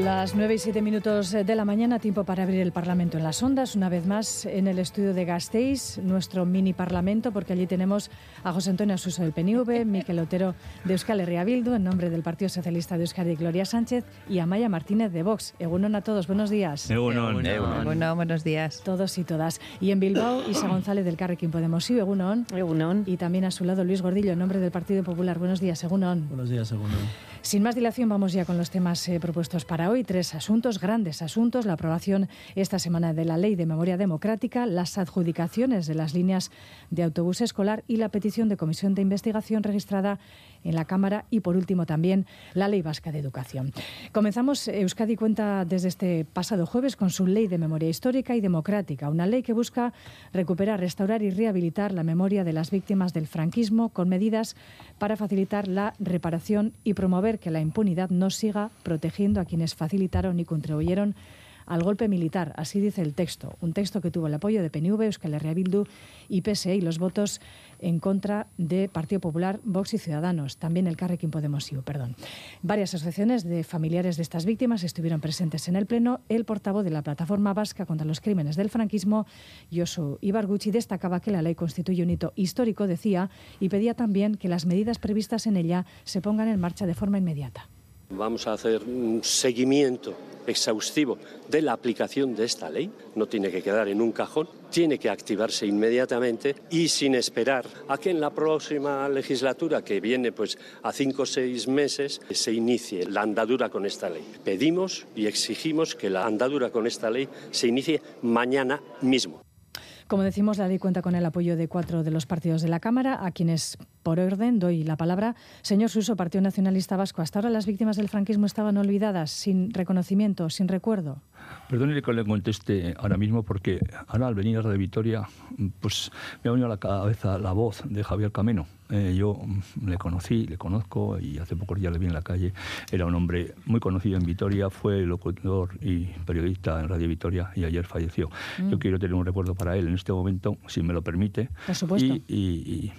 Las 9 y 7 minutos de la mañana, tiempo para abrir el Parlamento en las ondas, una vez más en el estudio de Gasteiz, nuestro mini Parlamento, porque allí tenemos a José Antonio Asuso del PNV, Miquel Otero de Euskal Herria Bildu, en nombre del Partido Socialista de Euskadi, Gloria Sánchez, y Amaya Martínez de Vox. Egunon a todos, buenos días. Egunon. Egunon. buenos días. Todos y todas. Y en Bilbao, Isa González del Carrequín Podemos. Sí, Egunon. Egunon. Y también a su lado Luis Gordillo, en nombre del Partido Popular. Buenos días, Egunon. Buenos días, Egunon. Sin más dilación, vamos ya con los temas eh, propuestos para hoy. Tres asuntos, grandes asuntos. La aprobación esta semana de la Ley de Memoria Democrática, las adjudicaciones de las líneas de autobús escolar y la petición de comisión de investigación registrada en la Cámara y, por último, también la Ley Vasca de Educación. Comenzamos. Euskadi cuenta desde este pasado jueves con su Ley de Memoria Histórica y Democrática, una ley que busca recuperar, restaurar y rehabilitar la memoria de las víctimas del franquismo con medidas para facilitar la reparación y promover que la impunidad no siga protegiendo a quienes facilitaron y contribuyeron al golpe militar. Así dice el texto. Un texto que tuvo el apoyo de PNV, Euskal Herria Bildu y PSE y los votos en contra de Partido Popular, Vox y Ciudadanos. También el Carrequín Podemos perdón. Varias asociaciones de familiares de estas víctimas estuvieron presentes en el Pleno. El portavoz de la Plataforma Vasca contra los Crímenes del Franquismo, Josu Ibarguchi, destacaba que la ley constituye un hito histórico, decía, y pedía también que las medidas previstas en ella se pongan en marcha de forma inmediata. Vamos a hacer un seguimiento exhaustivo de la aplicación de esta ley. No tiene que quedar en un cajón, tiene que activarse inmediatamente y sin esperar a que en la próxima legislatura, que viene pues a cinco o seis meses, se inicie la andadura con esta ley. Pedimos y exigimos que la andadura con esta ley se inicie mañana mismo. Como decimos, la ley cuenta con el apoyo de cuatro de los partidos de la Cámara, a quienes, por orden, doy la palabra. Señor Suso, Partido Nacionalista Vasco, ¿hasta ahora las víctimas del franquismo estaban olvidadas, sin reconocimiento, sin recuerdo? Perdónele que le conteste ahora mismo, porque ahora al venir a Radio Vitoria, pues me ha venido a la cabeza la voz de Javier Cameno. Eh, yo le conocí, le conozco y hace pocos días le vi en la calle. Era un hombre muy conocido en Vitoria, fue locutor y periodista en Radio Vitoria y ayer falleció. Yo quiero tener un recuerdo para él en este momento, si me lo permite. Por supuesto. Y, y, y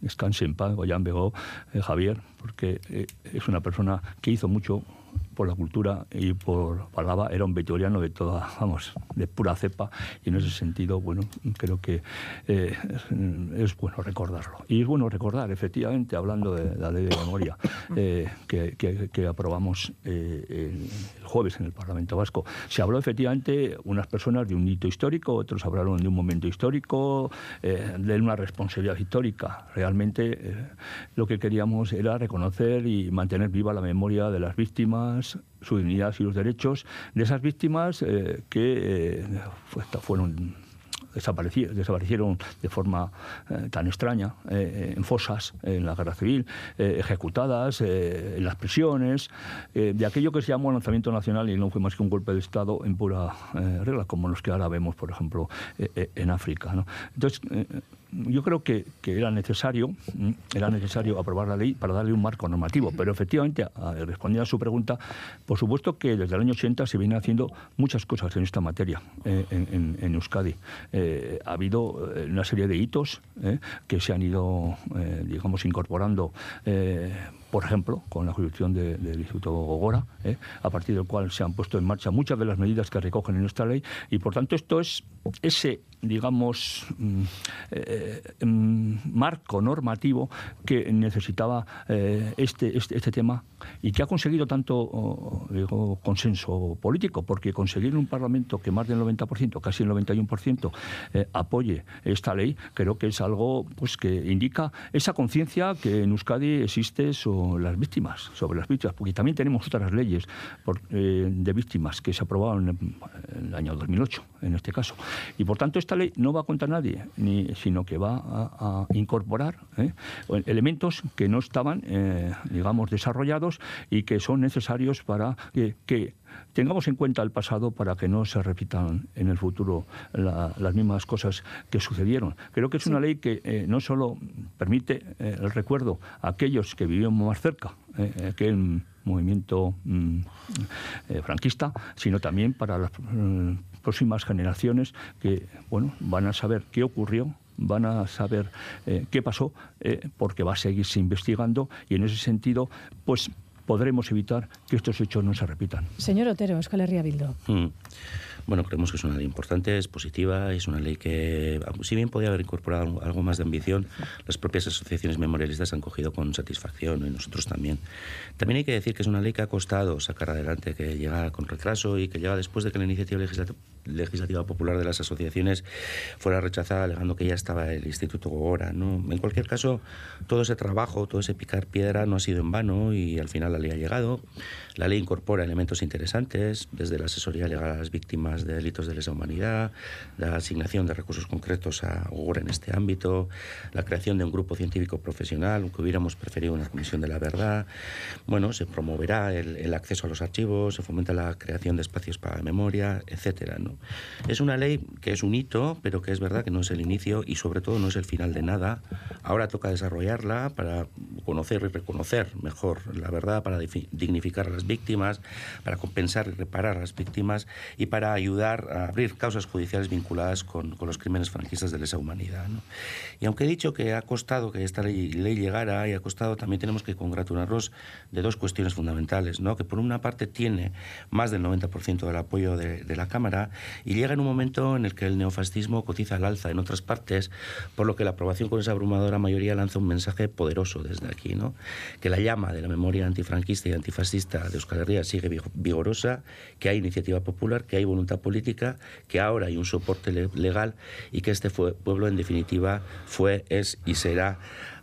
descanse en paz, Goyan Begó, eh, Javier, porque eh, es una persona que hizo mucho por la cultura y por Palaba era un vitoriano de toda, vamos, de pura cepa y en ese sentido, bueno, creo que eh, es bueno recordarlo. Y es bueno recordar, efectivamente, hablando de la ley de memoria eh, que, que, aprobamos eh, el jueves en el Parlamento Vasco, se habló efectivamente unas personas de un hito histórico, otros hablaron de un momento histórico, de una responsabilidad histórica. Realmente lo que queríamos era reconocer y mantener viva la memoria de las víctimas, su dignidad y los derechos de esas víctimas eh, que eh, fueron desaparecieron, de forma eh, tan extraña en fosas en la guerra civil, ejecutadas en las prisiones, de aquello que se llamó lanzamiento nacional y no fue más que un golpe de Estado en pura regla, como los que ahora vemos, por ejemplo, en África. ¿no? Entonces, yo creo que, que, era necesario era necesario aprobar la ley para darle un marco normativo, pero efectivamente, a, respondiendo a su pregunta, por supuesto que desde el año 80 se vienen haciendo muchas cosas en esta materia eh, en, en, Euskadi. Eh, ha habido una serie de hitos eh, que se han ido, digamos, incorporando por ejemplo, con la jurisdicción de, del Instituto Gogora, ¿eh? a partir del cual se han puesto en marcha muchas de las medidas que recogen en esta ley, y por tanto esto es ese, digamos, mm, eh, mm, marco normativo que necesitaba eh, este, este, este, tema y que ha conseguido tanto oh, digo, consenso político, porque conseguir un Parlamento que más del 90%, casi el 91%, eh, apoye esta ley, creo que es algo pues, que indica esa conciencia que en Euskadi existe sobre las víctimas, sobre las víctimas, porque también tenemos otras leyes por, eh, de víctimas que se aprobaron en, en, el año 2008, en este caso. Y por tanto esta ley no va contra nadie, ni, sino que va a, a incorporar ¿eh? elementos que no estaban, eh, digamos, desarrollados y que son necesarios para que, que tengamos en cuenta el pasado para que no se repitan en el futuro la, las mismas cosas que sucedieron. Creo que es una ley que eh, no solo permite eh, el recuerdo a aquellos que vivieron más cerca que el movimiento mm, eh, franquista, sino también para las mm, próximas generaciones que bueno, van a saber qué ocurrió van a saber eh, qué pasó, eh, porque va a seguirse investigando y en ese sentido, pues podremos evitar que estos hechos no se repitan. Señor Otero, Euskal Herria Bildo. Mm. Bueno, creemos que es una ley importante, es positiva, es una ley que, si bien podía haber incorporado algo más de ambición, las propias asociaciones memorialistas han cogido con satisfacción y nosotros también. También hay que decir que es una ley que ha costado sacar adelante, que llega con retraso y que llega después de que la iniciativa legislativa popular de las asociaciones fuera rechazada alegando que ya estaba el Instituto Gogora. ¿no? En cualquier caso, todo ese trabajo, todo ese picar piedra no ha sido en vano y al final la ley ha llegado. La ley incorpora elementos interesantes, desde la asesoría legal a las víctimas de delitos de lesa humanidad, la asignación de recursos concretos a Gogora en este ámbito, la creación de un grupo científico profesional, aunque hubiéramos preferido una comisión de la verdad. Bueno, se promoverá el, el acceso a los archivos, se fomenta la creación de espacios para la memoria, etcétera. ¿no? Es una ley que es un hito, pero que es verdad que no es el inicio y sobre todo no es el final de nada. Ahora toca desarrollarla para conocer y reconocer mejor la verdad, para dignificar a las víctimas, para compensar y reparar a las víctimas y para ayudar a abrir causas judiciales vinculadas con, los crímenes franquistas de lesa humanidad. Y aunque he dicho que ha costado que esta ley, llegara y ha costado, también tenemos que congratularnos de dos cuestiones fundamentales, ¿no? que por una parte tiene más del 90% del apoyo de, de la Cámara y llega en un momento en el que el neofascismo cotiza al alza en otras partes, por lo que la aprobación con esa abrumadora mayoría lanza un mensaje poderoso desde aquí, ¿no? que la llama de la memoria antifranquista y antifascista de Euskal Herria sigue vigorosa, que hay iniciativa popular, que hay voluntad política, que ahora hay un soporte legal y que este pueblo en definitiva fue, es y será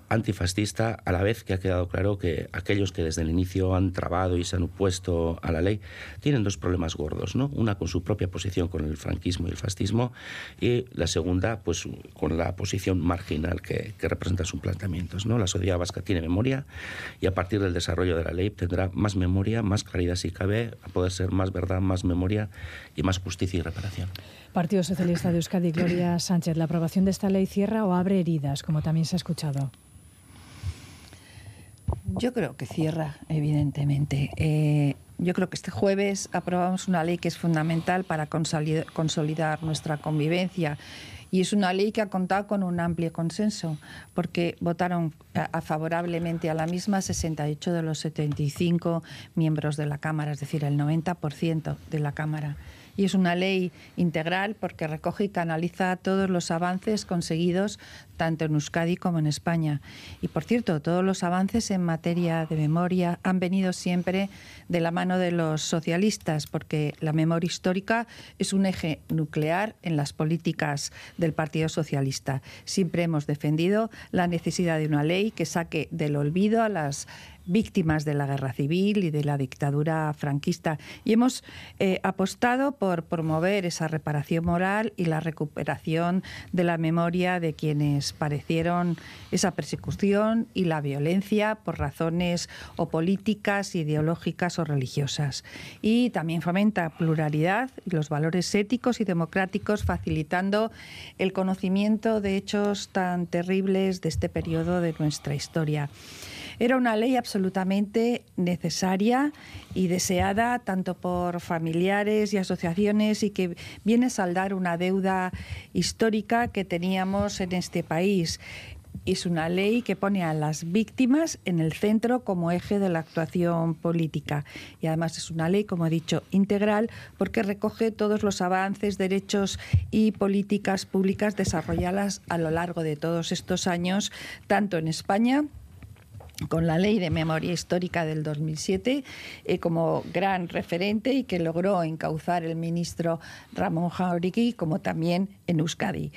antifascista, a la vez que ha quedado claro que aquellos que desde el inicio han trabado y se han opuesto a la ley tienen dos problemas gordos, ¿no? Una con su propia posición con el franquismo y el fascismo y la segunda pues con la posición marginal que, que representa sus planteamientos, ¿no? La sociedad vasca tiene memoria y a partir del desarrollo de la ley tendrá más memoria, más claridad si cabe, a poder ser más verdad, más memoria y más justicia y reparación. Partido Socialista de Euskadi, Gloria Sánchez, ¿la aprobación de esta ley cierra o abre heridas, como también se ha escuchado? Yo creo que cierra, evidentemente. Eh, yo creo que este jueves aprobamos una ley que es fundamental para consolidar nuestra convivencia y es una ley que ha contado con un amplio consenso, porque votaron a, favorablemente a la misma 68 de los 75 miembros de la Cámara, es decir, el 90% de la Cámara y es una ley integral porque recoge y canaliza todos los avances conseguidos tanto en Euskadi como en España. Y por cierto, todos los avances en materia de memoria han venido siempre de la mano de los socialistas, porque la memoria histórica es un eje nuclear en las políticas del Partido Socialista. Siempre hemos defendido la necesidad de una ley que saque del olvido a las víctimas de la guerra civil y de la dictadura franquista. Y hemos eh, apostado por promover esa reparación moral y la recuperación de la memoria de quienes padecieron esa persecución y la violencia por razones o políticas, ideológicas o religiosas. Y también fomenta pluralidad y los valores éticos y democráticos, facilitando el conocimiento de hechos tan terribles de este periodo de nuestra historia. Era una ley absolutamente necesaria y deseada tanto por familiares y asociaciones y que viene a saldar una deuda histórica que teníamos en este país es una ley que pone a las víctimas en el centro como eje de la actuación política. Y además es una ley, como he dicho, integral porque recoge todos los avances, derechos y políticas públicas desarrolladas a lo largo de todos estos años, tanto en España con la Ley de Memoria Histórica del 2007 eh, como gran referente y que logró encauzar el ministro Ramón Jauregui, como también en Euskadi.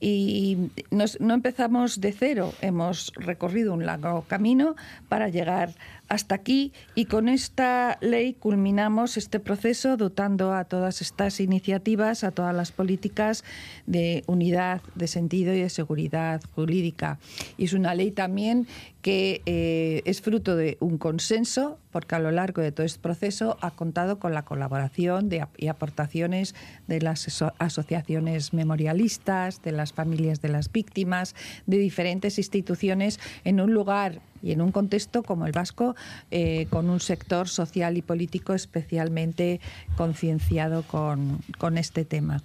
Y no empezamos de cero, hemos recorrido un largo camino para llegar hasta aquí y con esta ley culminamos este proceso dotando a todas estas iniciativas, a todas las políticas de unidad, de sentido y de seguridad jurídica. Y es una ley también que eh, es fruto de un consenso porque a lo largo de todo este proceso ha contado con la colaboración y aportaciones de las asociaciones memorialistas, de las familias de las víctimas, de diferentes instituciones en un lugar y en un contexto como el vasco, eh, con un sector social y político especialmente concienciado con, este tema.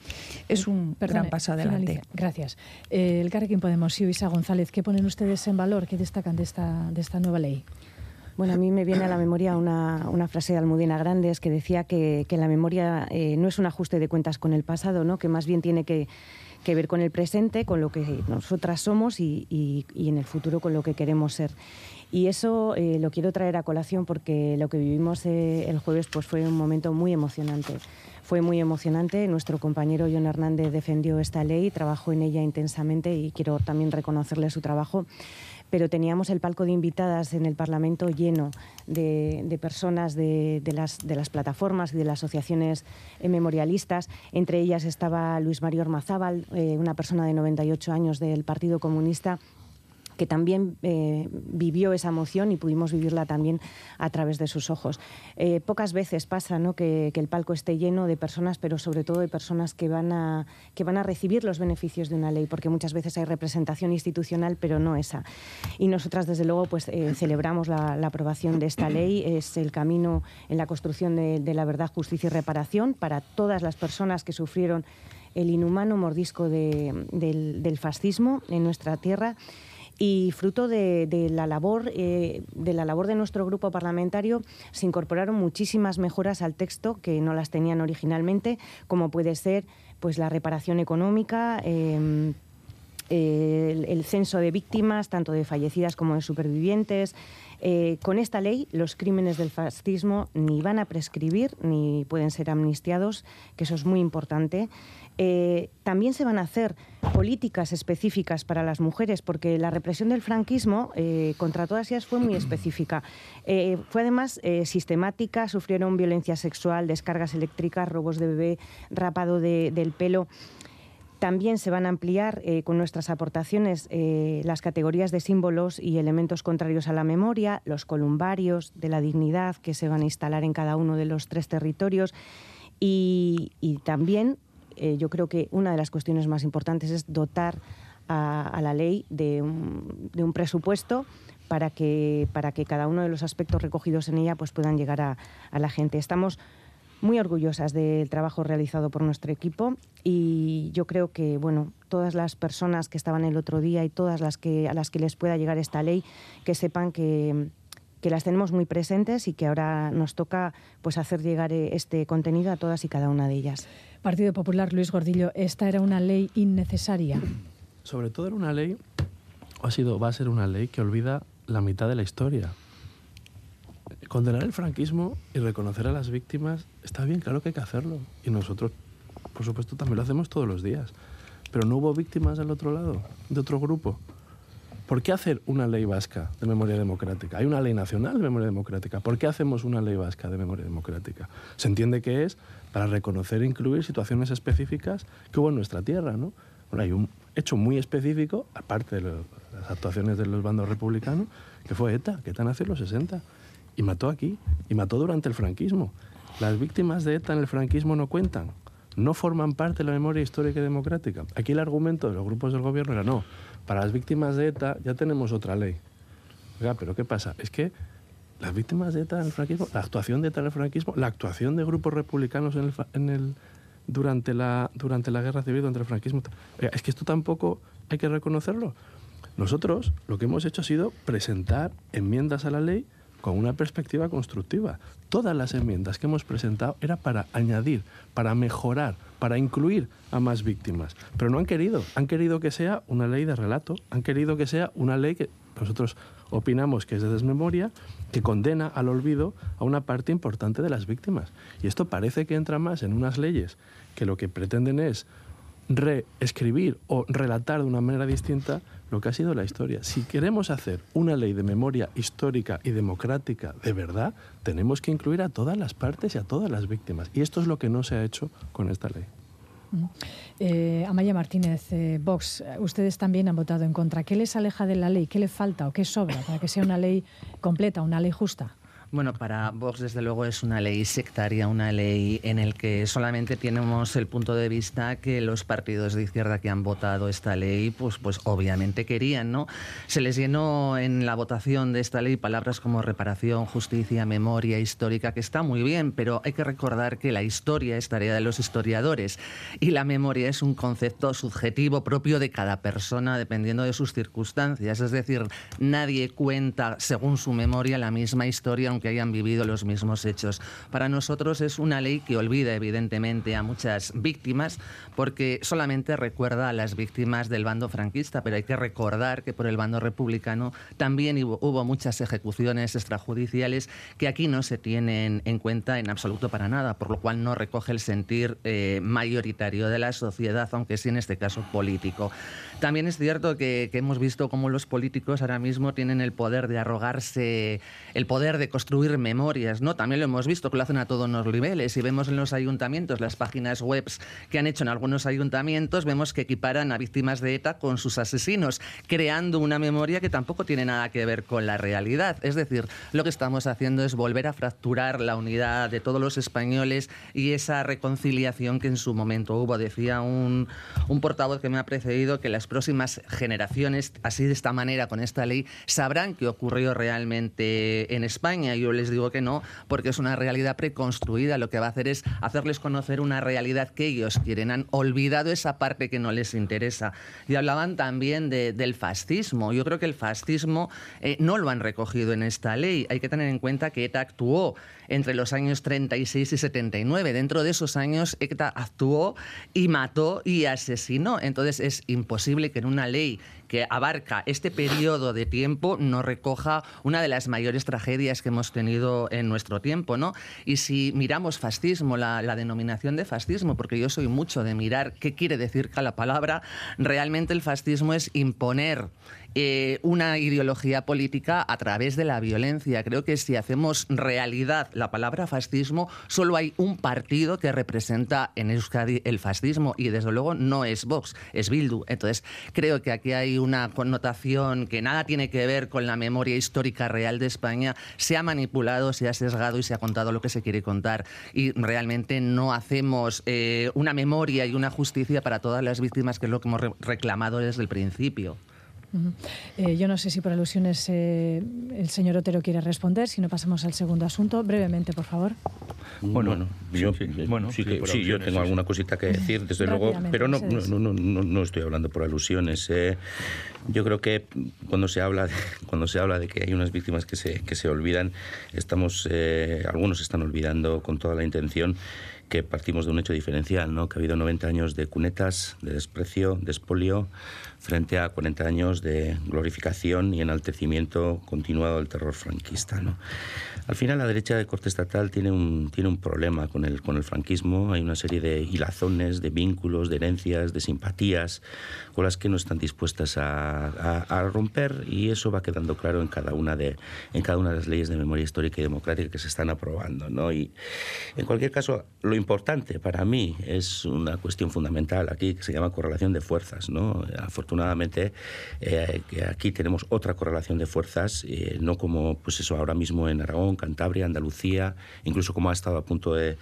Es un gran paso adelante. Gracias. Eh, el Carrequín Podemos y Isa González, ¿qué ponen ustedes en valor? ¿Qué destacan de esta, de esta nueva ley? Bueno, a mí me viene a la memoria una, frase de Almudena Grandes que decía que, la memoria eh, no es un ajuste de cuentas con el pasado, ¿no? que más bien tiene que, ver con el presente, con lo que nosotras somos y, en el futuro con lo que queremos ser. Y eso eh, lo quiero traer a colación porque lo que vivimos eh, el jueves pues, fue un momento muy emocionante. Fue muy emocionante. Nuestro compañero John Hernández defendió esta ley, trabajó en ella intensamente y quiero también reconocerle su trabajo pero teníamos el palco de invitadas en el Parlamento lleno de, personas de, las, plataformas y de las asociaciones eh, memorialistas. Entre ellas estaba Luis Mario Ormazábal, eh, una persona de 98 años del Partido Comunista que también eh, vivió esa emoción y pudimos vivirla también a través de sus ojos. Eh, pocas veces pasa ¿no? que, el palco esté lleno de personas, pero sobre todo de personas que van, a, que van a recibir los beneficios de una ley, porque muchas veces hay representación institucional, pero no esa. Y nosotras, desde luego, pues, eh, celebramos la, aprobación de esta ley. Es el camino en la construcción de, la verdad, justicia y reparación para todas las personas que sufrieron el inhumano mordisco del, del fascismo en nuestra tierra y fruto de, la labor eh, de la labor de nuestro grupo parlamentario se incorporaron muchísimas mejoras al texto que no las tenían originalmente como puede ser pues la reparación económica em, el, censo de víctimas tanto de fallecidas como de supervivientes eh, con esta ley los crímenes del fascismo ni van a prescribir ni pueden ser amnistiados que eso es muy importante eh, también se van a hacer políticas específicas para las mujeres, porque la represión del franquismo eh, contra todas ellas fue muy específica. Eh, fue además sistemática, sufrieron violencia sexual, descargas eléctricas, robos de bebé, rapado del pelo. También se van a ampliar con nuestras aportaciones las categorías de símbolos y elementos contrarios a la memoria, los columbarios de la dignidad que se van a instalar en cada uno de los tres territorios y, también eh, yo creo que una de las cuestiones más importantes es dotar a, la ley de un, presupuesto para que, para que cada uno de los aspectos recogidos en ella pues, puedan llegar a, la gente. Estamos muy orgullosas del trabajo realizado por nuestro equipo y yo creo que bueno todas las personas que estaban el otro día y todas las que a las que les pueda llegar esta ley que sepan que, que las tenemos muy presentes y que ahora nos toca pues hacer llegar este contenido a todas y cada una de ellas. Partido Popular, Luis Gordillo, ¿esta era una ley innecesaria? Sobre todo era una ley, o ha sido, va a ser una ley que olvida la mitad de la historia. Condenar el franquismo y reconocer a las víctimas está bien, claro que hay que hacerlo. Y nosotros, por supuesto, también lo hacemos todos los días. Pero no hubo víctimas del otro lado, de otro grupo. ¿Por qué hacer una ley vasca de memoria democrática? Hay una ley nacional de memoria democrática. ¿Por qué hacemos una ley vasca de memoria democrática? Se entiende que es para reconocer e incluir situaciones específicas que hubo en nuestra tierra. ¿no? Bueno, hay un hecho muy específico, aparte de las actuaciones de los bandos republicanos, que fue ETA, que ETA nació en los 60 y mató aquí, y mató durante el franquismo. Las víctimas de ETA en el franquismo no cuentan, no forman parte de la memoria histórica y democrática. Aquí el argumento de los grupos del gobierno era no, para las víctimas de ETA ya tenemos otra ley. Oiga, pero ¿qué pasa? Es que las víctimas de ETA en el franquismo, la actuación de ETA en el franquismo, la actuación de grupos republicanos en el, durante, la, durante la guerra civil, durante el franquismo. Es que esto tampoco hay que reconocerlo. Nosotros lo que hemos hecho ha sido presentar enmiendas a la ley con una perspectiva constructiva. Todas las enmiendas que hemos presentado era para añadir, para mejorar, para incluir a más víctimas. Pero no han querido. Han querido que sea una ley de relato, han querido que sea una ley que nosotros opinamos que es de desmemoria, que condena al olvido a una parte importante de las víctimas. Y esto parece que entra más en unas leyes que lo que pretenden es reescribir o relatar de una manera distinta lo que ha sido la historia. Si queremos hacer una ley de memoria histórica y democrática de verdad, tenemos que incluir a todas las partes y a todas las víctimas. Y esto es lo que no se ha hecho con esta ley. Eh, Amaya Martínez, eh, Vox, ustedes también han votado en contra. ¿Qué les aleja de la ley? ¿Qué le falta o qué sobra para que sea una ley completa, una ley justa? Bueno, para Vox desde luego es una ley sectaria, una ley en el que solamente tenemos el punto de vista que los partidos de izquierda que han votado esta ley, pues, pues obviamente querían, ¿no? Se les llenó en la votación de esta ley palabras como reparación, justicia, memoria histórica, que está muy bien, pero hay que recordar que la historia es tarea de los historiadores y la memoria es un concepto subjetivo propio de cada persona dependiendo de sus circunstancias. Es decir, nadie cuenta según su memoria la misma historia que hayan vivido los mismos hechos. Para nosotros es una ley que olvida evidentemente a muchas víctimas porque solamente recuerda a las víctimas del bando franquista, pero hay que recordar que por el bando republicano también hubo, muchas ejecuciones extrajudiciales que aquí no se tienen en cuenta en absoluto para nada, por lo cual no recoge el sentir eh, mayoritario de la sociedad, aunque sí en este caso político. También es cierto que, que hemos visto cómo los políticos ahora mismo tienen el poder de arrogarse, el poder de construir construir memorias, ¿no? También lo hemos visto que lo hacen a todos los niveles. Si vemos en los ayuntamientos las páginas web que han hecho en algunos ayuntamientos, vemos que equiparan a víctimas de ETA con sus asesinos, creando una memoria que tampoco tiene nada que ver con la realidad. Es decir, lo que estamos haciendo es volver a fracturar la unidad de todos los españoles y esa reconciliación que en su momento hubo. Decía un, un portavoz que me ha precedido que las próximas generaciones, así de esta manera, con esta ley, sabrán qué ocurrió realmente en España yo les digo que no, porque es una realidad preconstruida. Lo que va a hacer es hacerles conocer una realidad que ellos quieren. Han olvidado esa parte que no les interesa. Y hablaban también del fascismo. Yo creo que el fascismo eh, no lo han recogido en esta ley. Hay que tener en cuenta que ETA actuó entre los años 36 y 79. Dentro de esos años, ETA actuó y mató y asesinó. Entonces es imposible que en una ley que abarca este periodo de tiempo no recoja una de las mayores tragedias que hemos tenido en nuestro tiempo, ¿no? Y si miramos fascismo, la, la denominación de fascismo, porque yo soy mucho de mirar qué quiere decir cada palabra, realmente el fascismo es imponer eh, una ideología política a través de la violencia. Creo que si hacemos realidad la palabra fascismo, solo hay un partido que representa en Euskadi el fascismo y desde luego no es Vox, es Bildu. Entonces creo que aquí hay una connotación que nada tiene que ver con la memoria histórica real de España. Se ha manipulado, se ha sesgado y se ha contado lo que se quiere contar y realmente no hacemos eh, una memoria y una justicia para todas las víctimas, que es lo que hemos reclamado desde el principio. Eh, yo no sé si por alusiones eh, el señor Otero quiere responder, si no pasamos al segundo asunto. Brevemente, por favor. Bueno, yo, sí, yo tengo alguna cosita que decir, desde luego, pero no, no, no, no, estoy hablando por alusiones. Eh. Yo creo que cuando se habla de, cuando se habla de que hay unas víctimas que se, que se olvidan, estamos, algunos están olvidando con toda la intención que partimos de un hecho diferencial, ¿no? que ha habido 90 años de cunetas, de desprecio, de espolio, frente a 40 años de glorificación y enaltecimiento continuado del terror franquista. ¿no? Al final la derecha de corte estatal tiene un, tiene un problema con el, con el franquismo, hay una serie de hilazones, de vínculos, de herencias, de simpatías con las que no están dispuestas a, a, romper y eso va quedando claro en cada, una de, en cada una de las leyes de memoria histórica y democrática que se están aprobando. ¿no? Y en cualquier caso, lo importante para mí es una cuestión fundamental aquí que se llama correlación de fuerzas. ¿no? Afortunadamente eh, aquí tenemos otra correlación de fuerzas, eh, no como pues eso ahora mismo en Aragón, Cantabria, Andalucía, incluso como ha estado a punto de,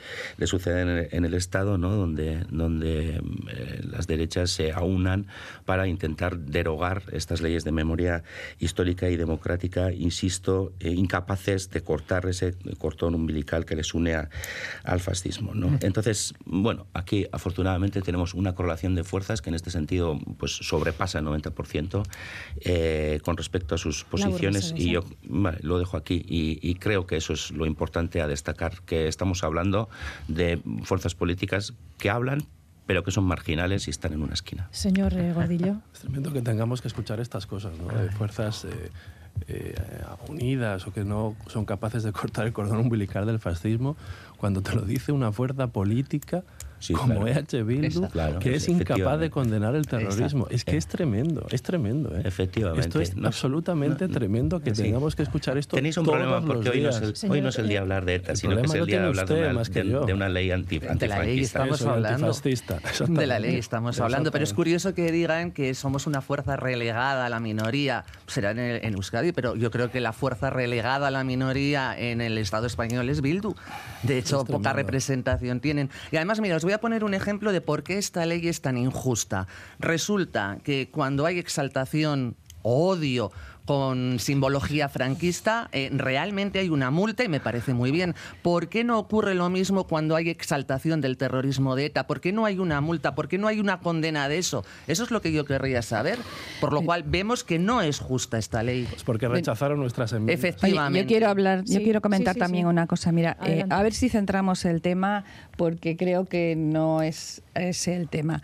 suceder en el, Estado, ¿no? donde, donde eh, las derechas se aunan para intentar derogar estas leyes de memoria histórica y democrática, insisto, incapaces de cortar ese cordón umbilical que les une al fascismo. ¿no? Entonces, bueno, aquí afortunadamente tenemos una correlación de fuerzas que en este sentido pues sobre pasa el 90% eh, con respecto a sus posiciones y yo lo dejo aquí y, creo que eso es lo importante a destacar, que estamos hablando de fuerzas políticas que hablan pero que son marginales y están en una esquina. Señor eh, Gordillo. Es tremendo que tengamos que escuchar estas cosas, ¿no? De fuerzas eh, unidas o que no son capaces de cortar el cordón umbilical del fascismo, cuando te lo dice una fuerza política como EH Bildu, que es incapaz de condenar el terrorismo. Es que es tremendo, es tremendo. ¿eh? Efectivamente. Esto es absolutamente tremendo que tengamos que escuchar esto. Tenéis un problema porque hoy no, es el, hoy no, es el, día de hablar de ETA, sino que es el día de hablar de una, de, de una, ley anti, De la ley estamos hablando. De la ley estamos hablando, pero es curioso que digan que somos una fuerza relegada a la minoría. Será en, en Euskadi, pero yo creo que la fuerza relegada a la minoría en el Estado español es Bildu. De hecho, poca representación tienen. Y además, mira, os voy a poner un ejemplo de por qué esta ley es tan injusta. Resulta que cuando hay exaltación odio con simbología franquista, eh, realmente hay una multa y me parece muy bien. ¿Por qué no ocurre lo mismo cuando hay exaltación del terrorismo de ETA? ¿Por qué no hay una multa? ¿Por qué no hay una condena de eso? Eso es lo que yo querría saber. Por lo cual vemos que no es justa esta ley. Pues porque rechazaron nuestras enmiendas. Efectivamente. yo quiero hablar, yo quiero comentar también una cosa. Mira, eh, a ver si centramos el tema porque creo que no es ese el tema.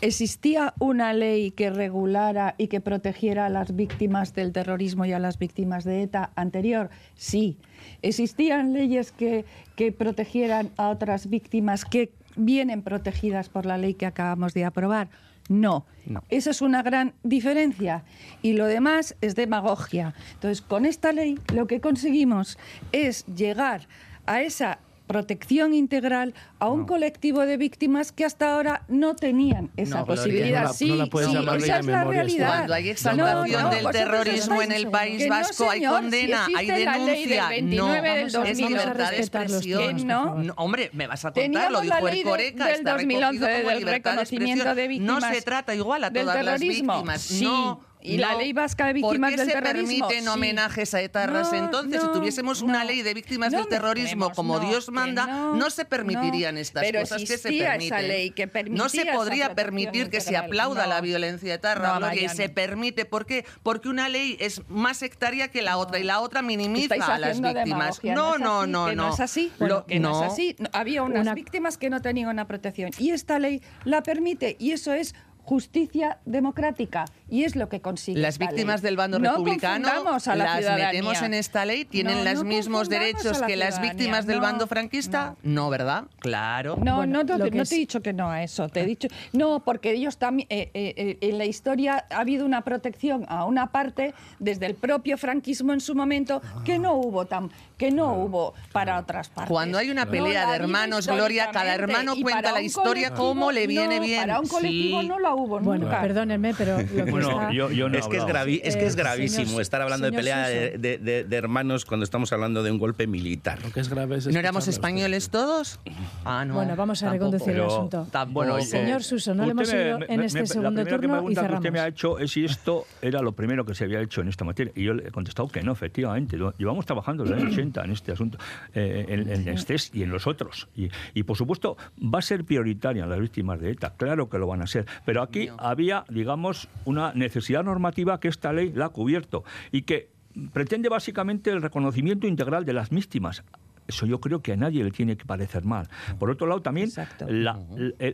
¿Existía una ley que regulara y que protegiera a las víctimas del terrorismo y a las víctimas de ETA anterior? Sí. ¿Existían leyes que, que protegieran a otras víctimas que vienen protegidas por la ley que acabamos de aprobar? No. no. Esa es una gran diferencia. Y lo demás es demagogia. Entonces, con esta ley lo que conseguimos es llegar a esa protección integral a un colectivo de víctimas que hasta ahora no tenían esa posibilidad. sí, esa es la realidad. Cuando hay exaltación del terrorismo en el País Vasco, hay condena, hay denuncia. no, es libertad de expresión. No. hombre, me vas a contar, lo dijo el Coreca, del 2011 del reconocimiento de víctimas. No se trata igual a todas las víctimas. No y la ley vasca de víctimas. ¿Por qué se permiten homenajes a etarras entonces? si tuviésemos una ley de víctimas del terrorismo como Dios manda, no, se permitirían estas cosas que se permiten. Esa ley que no se podría permitir que se aplauda la violencia etarra, Gloria, y se permite. ¿Por qué? Porque una ley es más sectaria que la otra y la otra minimiza a las víctimas. No, no, no, no. No es así. no es así. Había unas víctimas que no tenían una protección y esta ley la permite y eso es justicia democrática y es lo que consigue. Las víctimas del bando republicano las metemos en esta ley, tienen los mismos derechos que las víctimas del bando franquista, no. ¿verdad? Claro. No, no, te he dicho que no a eso, te he dicho no, porque ellos también eh, eh, eh, en la historia ha habido una protección a una parte desde el propio franquismo en su momento que no hubo tan que no hubo para otras partes. Cuando hay una pelea de hermanos, Gloria, cada hermano cuenta la historia como le viene bien. Para un colectivo no la hubo bueno, perdónenme, pero lo que bueno, yo, yo no es, que es, es, que es eh, gravísimo estar hablando de pelea de, de, de, hermanos cuando estamos hablando de un golpe militar. Lo que es grave es ¿No éramos españoles todos? Ah, no. Bueno, vamos a reconducir el asunto. Bueno, Señor Suso, no le hemos ido en este segundo turno y cerramos. que usted me ha hecho es si esto era lo primero que se había hecho en esta materia. Y yo le he contestado que no, efectivamente. Llevamos trabajando desde los años 80 en este asunto, eh, en, en este y en los otros. Y, y, por supuesto, va a ser prioritaria las víctimas de ETA. Claro que lo van a ser. Pero aquí había, digamos, una necesidad normativa que esta ley la ha cubierto y que pretende básicamente el reconocimiento integral de las víctimas eso yo creo que a nadie le tiene que parecer mal. Por otro lado, también la,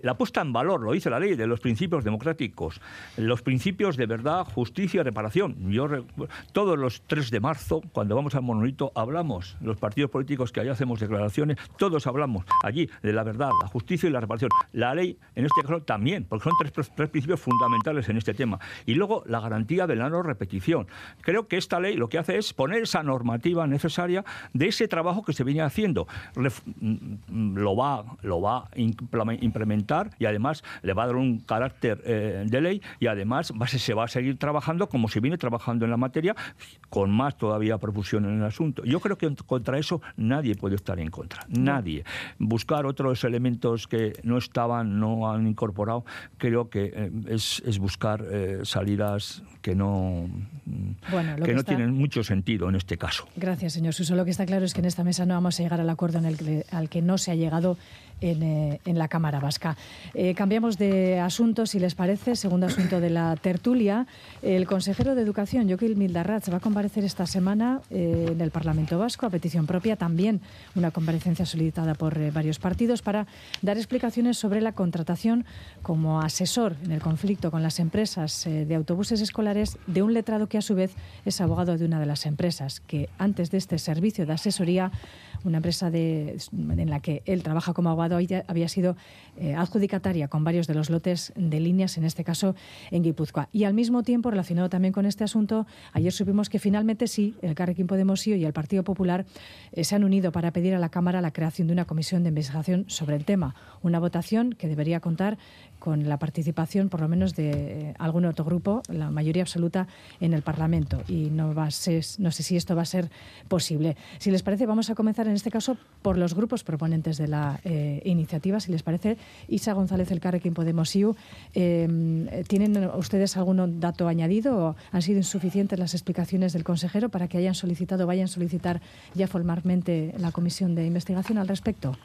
la, puesta en valor, lo dice la ley, de los principios democráticos, los principios de verdad, justicia y reparación. Yo, todos los 3 de marzo, cuando vamos al monolito, hablamos, los partidos políticos que allá hacemos declaraciones, todos hablamos allí de la verdad, la justicia y la reparación. La ley, en este caso, también, porque son tres, tres principios fundamentales en este tema. Y luego, la garantía de la no repetición. Creo que esta ley lo que hace es poner esa normativa necesaria de ese trabajo que se viene haciendo. Mm, lo va, lo va a implementar y además le va a dar un carácter eh, de ley y además va, se va a seguir trabajando como se viene trabajando en la materia, con más todavía profusión en el asunto. Yo creo que contra eso nadie puede estar en contra, nadie. Buscar otros elementos que no estaban, no han incorporado, creo que eh, es, es, buscar eh, salidas que no, que, no tienen mucho sentido en este caso. Gracias, señor Suso. Lo que está claro es que en esta mesa no vamos a llegar al acuerdo en al que no se ha llegado eh, en, la Cámara Vasca. Eh, cambiamos de asunto, si les parece. Segundo asunto de la tertulia. El consejero de Educación, Joaquín Mildarratz, va a comparecer esta semana eh, en el Parlamento Vasco a petición propia. También una comparecencia solicitada por varios partidos para dar explicaciones sobre la contratación como asesor en el conflicto con las empresas de autobuses escolares de un letrado que a su vez es abogado de una de las empresas que antes de este servicio de asesoría, una empresa de, en la que él trabaja como abogado había sido eh, adjudicataria con varios de los lotes de líneas, en este caso en Guipúzcoa. Y al mismo tiempo, relacionado también con este asunto, ayer supimos que finalmente sí, el Carrequín Podemos y el Partido Popular eh, se han unido para pedir a la Cámara la creación de una comisión de investigación sobre el tema. Una votación que debería contar con la participación, por lo menos, de eh, algún otro grupo, la mayoría absoluta en el Parlamento. Y no, va a ser, no sé si esto va a ser posible. Si les parece, vamos a comenzar en este caso por los grupos proponentes de la eh, iniciativa. Si les parece, Isa González, el Carrequín Podemos IU, eh, ¿tienen ustedes algún dato añadido o han sido insuficientes las explicaciones del consejero para que hayan solicitado, vayan a solicitar ya formalmente la comisión de investigación al respecto?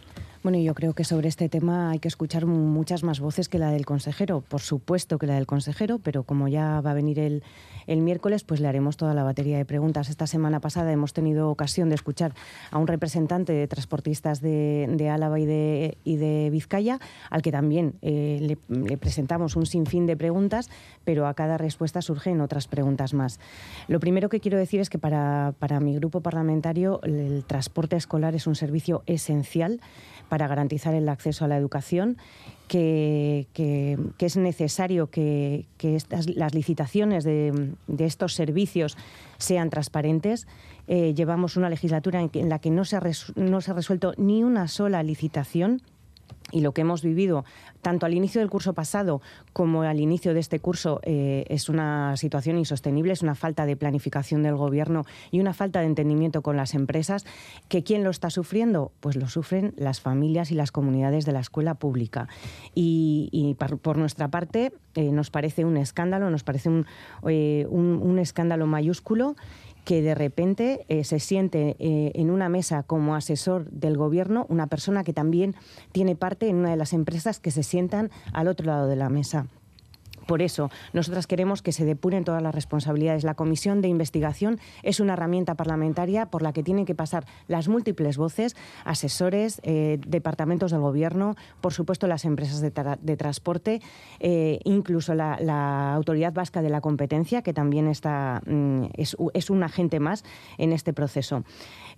Bueno, yo creo que sobre este tema hay que escuchar muchas más voces que la del consejero. Por supuesto que la del consejero, pero como ya va a venir el, el miércoles, pues le haremos toda la batería de preguntas. Esta semana pasada hemos tenido ocasión de escuchar a un representante de transportistas de, Álava y de, y de, Vizcaya, al que también eh, le, presentamos un sinfín de preguntas, pero a cada respuesta surgen otras preguntas más. Lo primero que quiero decir es que para, para mi grupo parlamentario el transporte escolar es un servicio esencial para garantizar el acceso a la educación, que, es necesario que, estas, las licitaciones de, estos servicios sean transparentes. Eh, llevamos una legislatura en, la que no se, no se ha resuelto ni una sola licitación y lo que hemos vivido tanto al inicio del curso pasado como al inicio de este curso eh, es una situación insostenible, es una falta de planificación del gobierno y una falta de entendimiento con las empresas. ¿Que quién lo está sufriendo? Pues lo sufren las familias y las comunidades de la escuela pública. Y, por, nuestra parte eh, nos parece un escándalo, nos parece un, eh, un escándalo mayúsculo que de repente eh, se siente eh, en una mesa como asesor del gobierno una persona que también tiene parte en una de las empresas que se sientan al otro lado de la mesa. Por eso, nosotras queremos que se depuren todas las responsabilidades. La comisión de investigación es una herramienta parlamentaria por la que tienen que pasar las múltiples voces, asesores, eh, departamentos del Gobierno, por supuesto las empresas de, transporte, eh, incluso la, Autoridad Vasca de la Competencia, que también está, mm, es, un agente más en este proceso.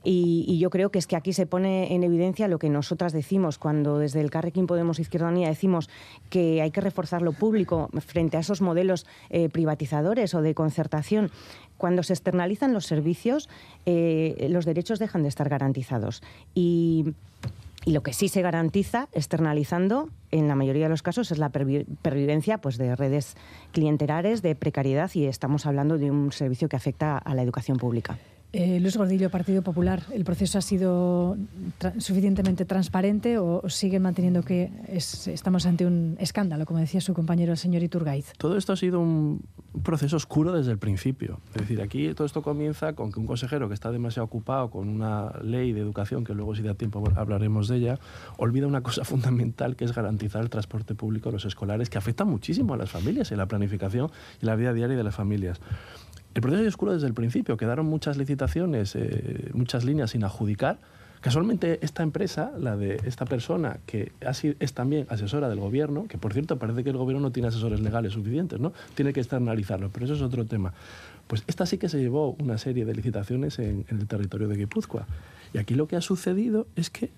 Y, yo creo que es que aquí se pone en evidencia lo que nosotras decimos cuando desde el Carrequín Podemos Izquierda Unida decimos que hay que reforzar lo público frente a esos modelos eh, privatizadores o de concertación. Cuando se externalizan los servicios, eh, los derechos dejan de estar garantizados. Y lo que sí se garantiza externalizando, en la mayoría de los casos, es la pervivencia pues, de redes clientelares, de precariedad, y estamos hablando de un servicio que afecta a la educación pública. Eh, Luis Gordillo, Partido Popular, ¿el proceso ha sido suficientemente transparente o sigue manteniendo que estamos ante un escándalo, como decía su compañero el señor Iturgaiz? Todo esto ha sido un proceso oscuro desde el principio. Es decir, aquí todo esto comienza con que un consejero que está demasiado ocupado con una ley de educación, que luego si da tiempo hablaremos de ella, olvida una cosa fundamental que es garantizar el transporte público a los escolares, que afecta muchísimo a las familias y la planificación y la vida diaria de las familias. El proceso es oscuro desde el principio. Quedaron muchas licitaciones, eh, muchas líneas sin adjudicar. Casualmente esta empresa, la de esta persona, que es también asesora del gobierno, que por cierto parece que el gobierno no tiene asesores legales suficientes, ¿no? Tiene que externalizarlo, pero eso es otro tema. Pues esta sí que se llevó una serie de licitaciones en, el territorio de Guipúzcoa. Y aquí lo que ha sucedido es que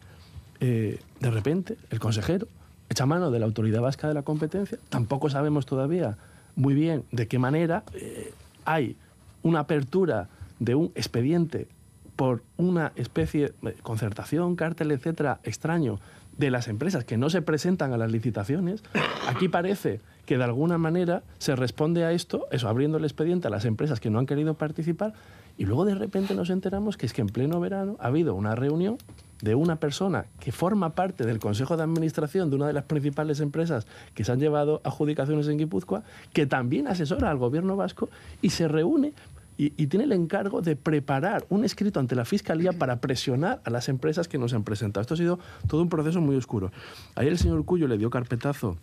eh, de repente el consejero echa mano de la Autoridad Vasca de la Competencia, tampoco sabemos todavía muy bien de qué manera eh, hay una apertura de un expediente por una especie de concertación, cártel, etcétera, extraño de las empresas que no se presentan a las licitaciones, aquí parece que de alguna manera se responde a esto, eso, abriendo el expediente a las empresas que no han querido participar, y luego de repente nos enteramos que es que en pleno verano ha habido una reunión de una persona que forma parte del Consejo de Administración de una de las principales empresas que se han llevado adjudicaciones en Guipúzcoa, que también asesora al gobierno vasco y se reúne y, tiene el encargo de preparar un escrito ante la Fiscalía para presionar a las empresas que nos han presentado. Esto ha sido todo un proceso muy oscuro. Ayer el señor Cuyo le dio carpetazo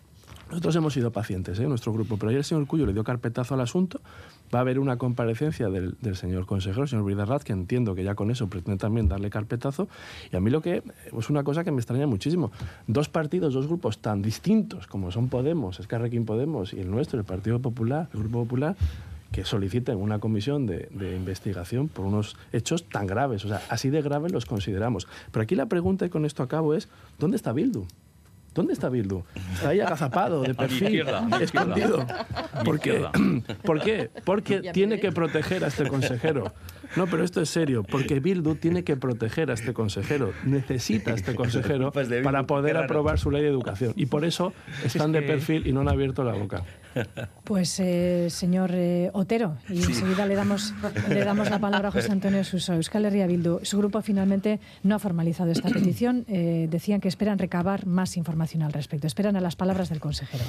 nosotros hemos sido pacientes, ¿eh? nuestro grupo, pero ayer el señor Cuyo le dio carpetazo al asunto. Va a haber una comparecencia del, señor consejero, el señor Bridarrat, que entiendo que ya con eso pretende también darle carpetazo. Y a mí lo que es una cosa que me extraña muchísimo. Dos partidos, dos grupos tan distintos como son Podemos, Escarrequín Podemos y el nuestro, el Partido Popular, el Grupo Popular, que soliciten una comisión de, de, investigación por unos hechos tan graves. O sea, así de graves los consideramos. Pero aquí la pregunta, y con esto acabo, es, ¿dónde está Bildu? ¿Dónde está Bildu? Está ahí agazapado, de perfil, escondido. ¿Por qué? ¿Por qué? Porque tiene que proteger a este consejero. No, pero esto es serio, porque Bildu tiene que proteger a este consejero, necesita a este consejero para poder aprobar su ley de educación. Y por eso están de perfil y no han abierto la boca. Pues, eh, señor eh, Otero, y enseguida le damos, le damos la palabra a José Antonio Suso. Euskal Herria Bildu, su grupo finalmente no ha formalizado esta petición. Eh, decían que esperan recabar más información al respecto. Esperan a las palabras del consejero.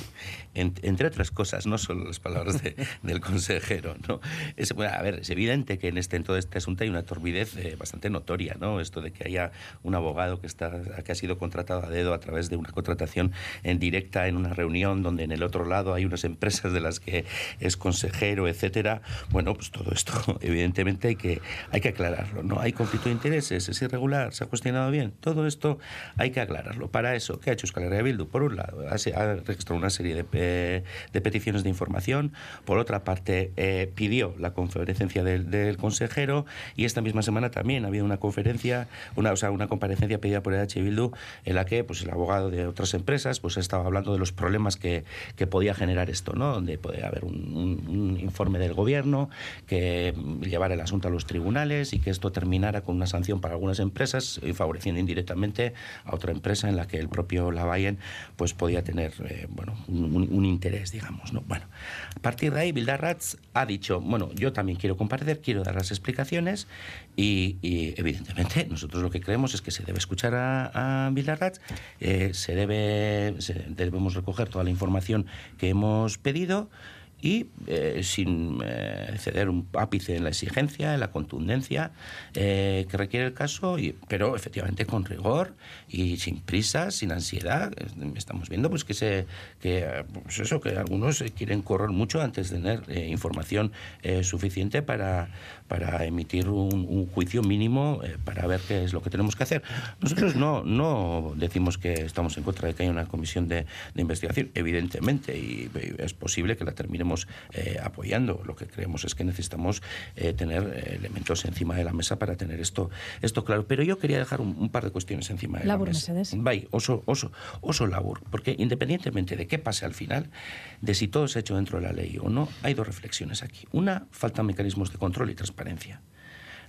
entre otras cosas, no solo las palabras del consejero. ¿no? Es, a ver, es evidente que en, este, en todo este asunto hay una torbidez bastante notoria. ¿no? Esto de que haya un abogado que, está, que ha sido contratado a dedo a través de una contratación en directa en una reunión donde en el otro lado hay unas empresas empresas de las que es consejero, etcétera. Bueno, pues todo esto evidentemente hay que, hay que aclararlo. ¿no? Hay conflicto de intereses, es irregular, se ha cuestionado bien. Todo esto hay que aclararlo. Para eso, ¿qué ha hecho Euskal Bildu? Por un lado, ha, registrado una serie de, de, peticiones de información. Por otra parte, eh, pidió la conferencia del, del, consejero y esta misma semana también ha habido una conferencia, una, o sea, una comparecencia pedida por el H. Bildu en la que pues, el abogado de otras empresas pues, estaba hablando de los problemas que, que podía generar esto donde puede haber un, informe del gobierno que llevara el asunto a los tribunales y que esto terminara con una sanción para algunas empresas y favoreciendo indirectamente a otra empresa en la que el propio Lavalle pues podía tener eh, bueno, un, interés, digamos. ¿no? Bueno, a partir de ahí, Bildarratz ha dicho, bueno, yo también quiero comparecer, quiero dar las explicaciones y, evidentemente nosotros lo que creemos es que se debe escuchar a, a eh, se debe, debemos recoger toda la información que hemos pedido y eh, sin eh, ceder un ápice en la exigencia, en la contundencia eh, que requiere el caso, y, pero efectivamente con rigor y sin prisa, sin ansiedad. Estamos viendo pues que se que pues eso que algunos quieren correr mucho antes de tener información suficiente para, para emitir un, juicio mínimo para ver qué es lo que tenemos que hacer. Nosotros no no decimos que estamos en contra de que haya una comisión de, de investigación, evidentemente, y, y es posible que la terminemos eh, apoyando. Lo que creemos es que necesitamos eh, tener eh, elementos encima de la mesa para tener esto, esto claro. Pero yo quería dejar un, par de cuestiones encima de la mesa. Vai, oso, oso, oso labor, porque independientemente de qué pase al final, de si todo se ha hecho dentro de la ley o no, hay dos reflexiones aquí. Una, faltan mecanismos de control y transparencia.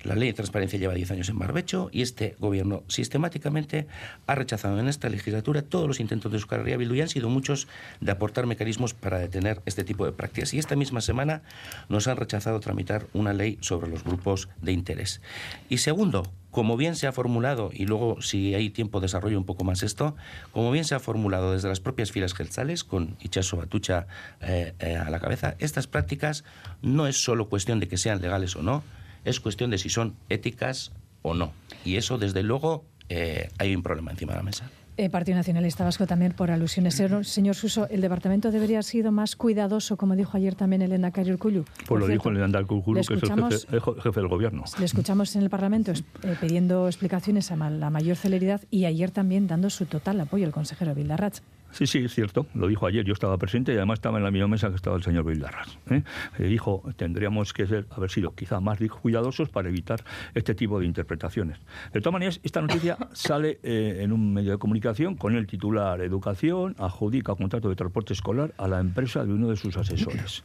La ley de transparencia lleva 10 años en barbecho y este gobierno sistemáticamente ha rechazado en esta legislatura todos los intentos de Euskal Herria Bildu y han sido muchos de aportar mecanismos para detener este tipo de prácticas. Y esta misma semana nos han rechazado tramitar una ley sobre los grupos de interés. Y segundo, como bien se ha formulado, y luego si hay tiempo desarrollo un poco más esto, como bien se ha formulado desde las propias filas gelzales, con Ichaso Batucha eh, eh, a la cabeza, estas prácticas no es solo cuestión de que sean legales o no, es cuestión de si son éticas o no. Y eso, desde luego, eh, hay un problema encima de la mesa. Eh, Partido Nacionalista Vasco también por alusiones. Señor Suso, ¿el departamento debería haber sido más cuidadoso, como dijo ayer también el Endacari Urcullu? Pues lo dijo el Endacari Urcullu, que es el jefe, del gobierno. Le escuchamos en el Parlamento eh, pidiendo explicaciones a la mayor celeridad y ayer también dando su total apoyo al consejero Vildarrach. Sí, sí, es cierto. Lo dijo ayer. Yo estaba presente y además estaba en la misma mesa que estaba el señor Vildarras. ¿eh? Eh, dijo, tendríamos que ser, haber sido quizá más cuidadosos para evitar este tipo de interpretaciones. De todas maneras, esta noticia sale eh, en un medio de comunicación con el titular Educación adjudica contrato de transporte escolar a la empresa de uno de sus asesores.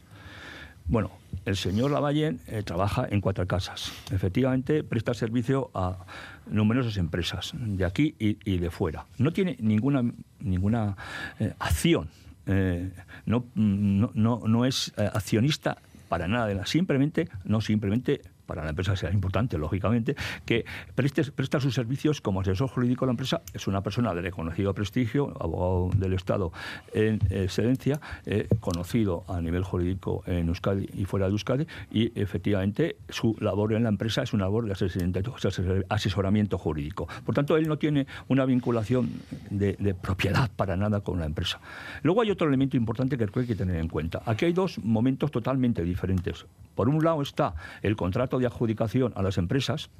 Bueno, el señor Lavallén eh, trabaja en cuatro casas. Efectivamente, presta servicio a numerosas empresas de aquí y, de fuera. No tiene ninguna, ninguna eh, acción. Eh, no, no, no, es accionista para nada de la. Simplemente, no simplemente para la empresa sea importante, lógicamente, que preste, presta sus servicios como asesor jurídico a la empresa. Es una persona de reconocido prestigio, abogado del Estado en excedencia, eh, conocido a nivel jurídico en Euskadi y fuera de Euskadi, y efectivamente su labor en la empresa es una labor de asesoramiento jurídico. Por tanto, él no tiene una vinculación de propiedad para nada con la empresa. Luego hay otro elemento importante que hay que tener en cuenta. Aquí hay dos momentos totalmente diferentes. Por un lado está el contrato de adjudicación a las empresas,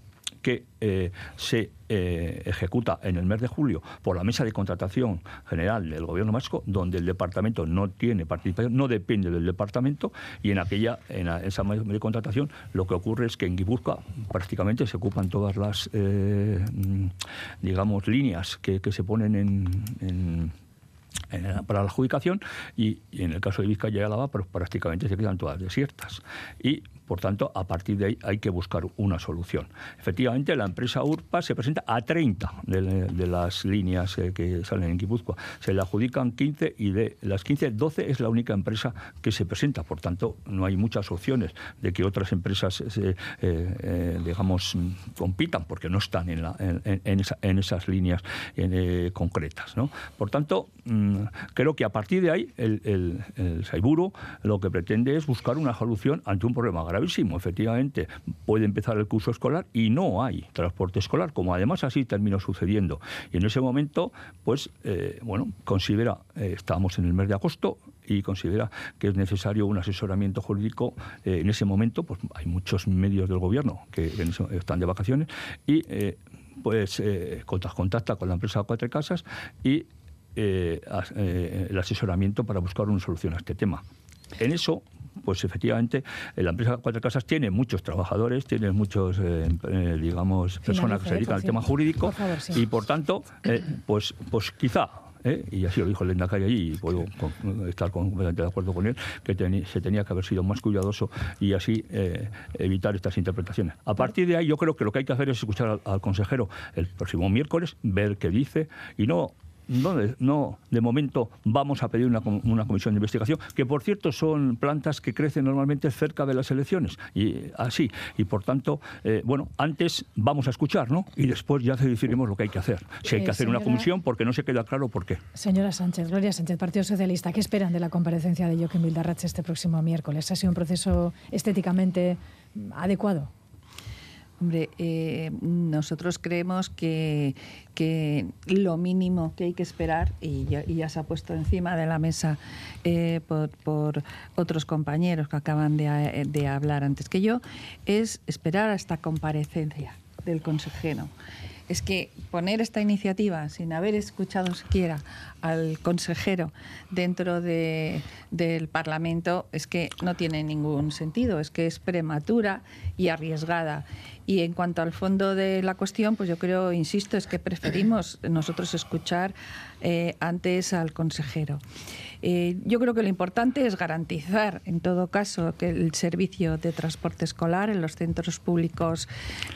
que eh, se eh, ejecuta en el mes de julio por la mesa de contratación general del gobierno vasco, donde el departamento no tiene participación, no depende del departamento, y en aquella, en esa mesa de contratación, lo que ocurre es que en Guipúzcoa prácticamente se ocupan todas las, eh, mm, digamos, líneas que, se ponen en para la adjudicación y, en el caso de Vizcaya y Álava pues prácticamente se quedan todas desiertas. Y por tanto, a partir de ahí hay que buscar una solución. Efectivamente, la empresa URPA se presenta a 30 de, las líneas eh, que salen en Guipúzcoa. Se le adjudican 15 y de las 15, 12 es la única empresa que se presenta. Por tanto, no hay muchas opciones de que otras empresas, eh, eh, digamos, compitan porque no están en, esas líneas concretas. Por tanto, mm, creo que a partir de ahí el, el, el Saiburo lo que pretende es buscar una solución ante un problema Efectivamente, puede empezar el curso escolar y no hay transporte escolar, como además así terminó sucediendo. Y en ese momento, pues, eh, bueno, considera, eh, estamos en el mes de agosto, y considera que es necesario un asesoramiento jurídico. Eh, en ese momento, pues hay muchos medios del gobierno que están de vacaciones y pues contacta con la empresa Cuatro Casas y el asesoramiento para buscar una solución a este tema. En eso pues efectivamente la empresa Cuatro Casas tiene muchos trabajadores, tiene muchos, eh, eh, digamos, personas que se dedican al tema jurídico y por tanto, eh, pues, pues quizá y así lo dijo el Lendakari allí, y puedo estar completamente de acuerdo con él, que se tenía que haber sido más cuidadoso y así evitar estas interpretaciones. A partir de ahí, yo creo que lo que hay que hacer es escuchar al consejero el próximo miércoles, ver qué dice y no no, no, de momento vamos a pedir una, una, comisión de investigación, que por cierto son plantas que crecen normalmente cerca de las elecciones, y así, y por tanto, eh, bueno, antes vamos a escuchar, ¿no? Y después ya decidiremos lo que hay que hacer. Si hay que hacer una comisión, porque no se queda claro por qué. Señora Sánchez, Gloria Sánchez, Partido Socialista, ¿qué esperan de la comparecencia de Joaquín Vildarrach este próximo miércoles? ¿Ha sido un proceso estéticamente adecuado? Hombre, eh, nosotros creemos que, que, lo mínimo que hay que esperar, y ya, se ha puesto encima de la mesa eh, por, otros compañeros que acaban de, de hablar antes que yo, es esperar a esta comparecencia del consejero es que poner esta iniciativa sin haber escuchado siquiera al consejero dentro de, del Parlamento es que no tiene ningún sentido, es que es prematura y arriesgada. Y en cuanto al fondo de la cuestión, pues yo creo, insisto, es que preferimos nosotros escuchar eh, antes al consejero. Eh, yo creo que lo importante es garantizar, en todo caso, que el servicio de transporte escolar en los centros públicos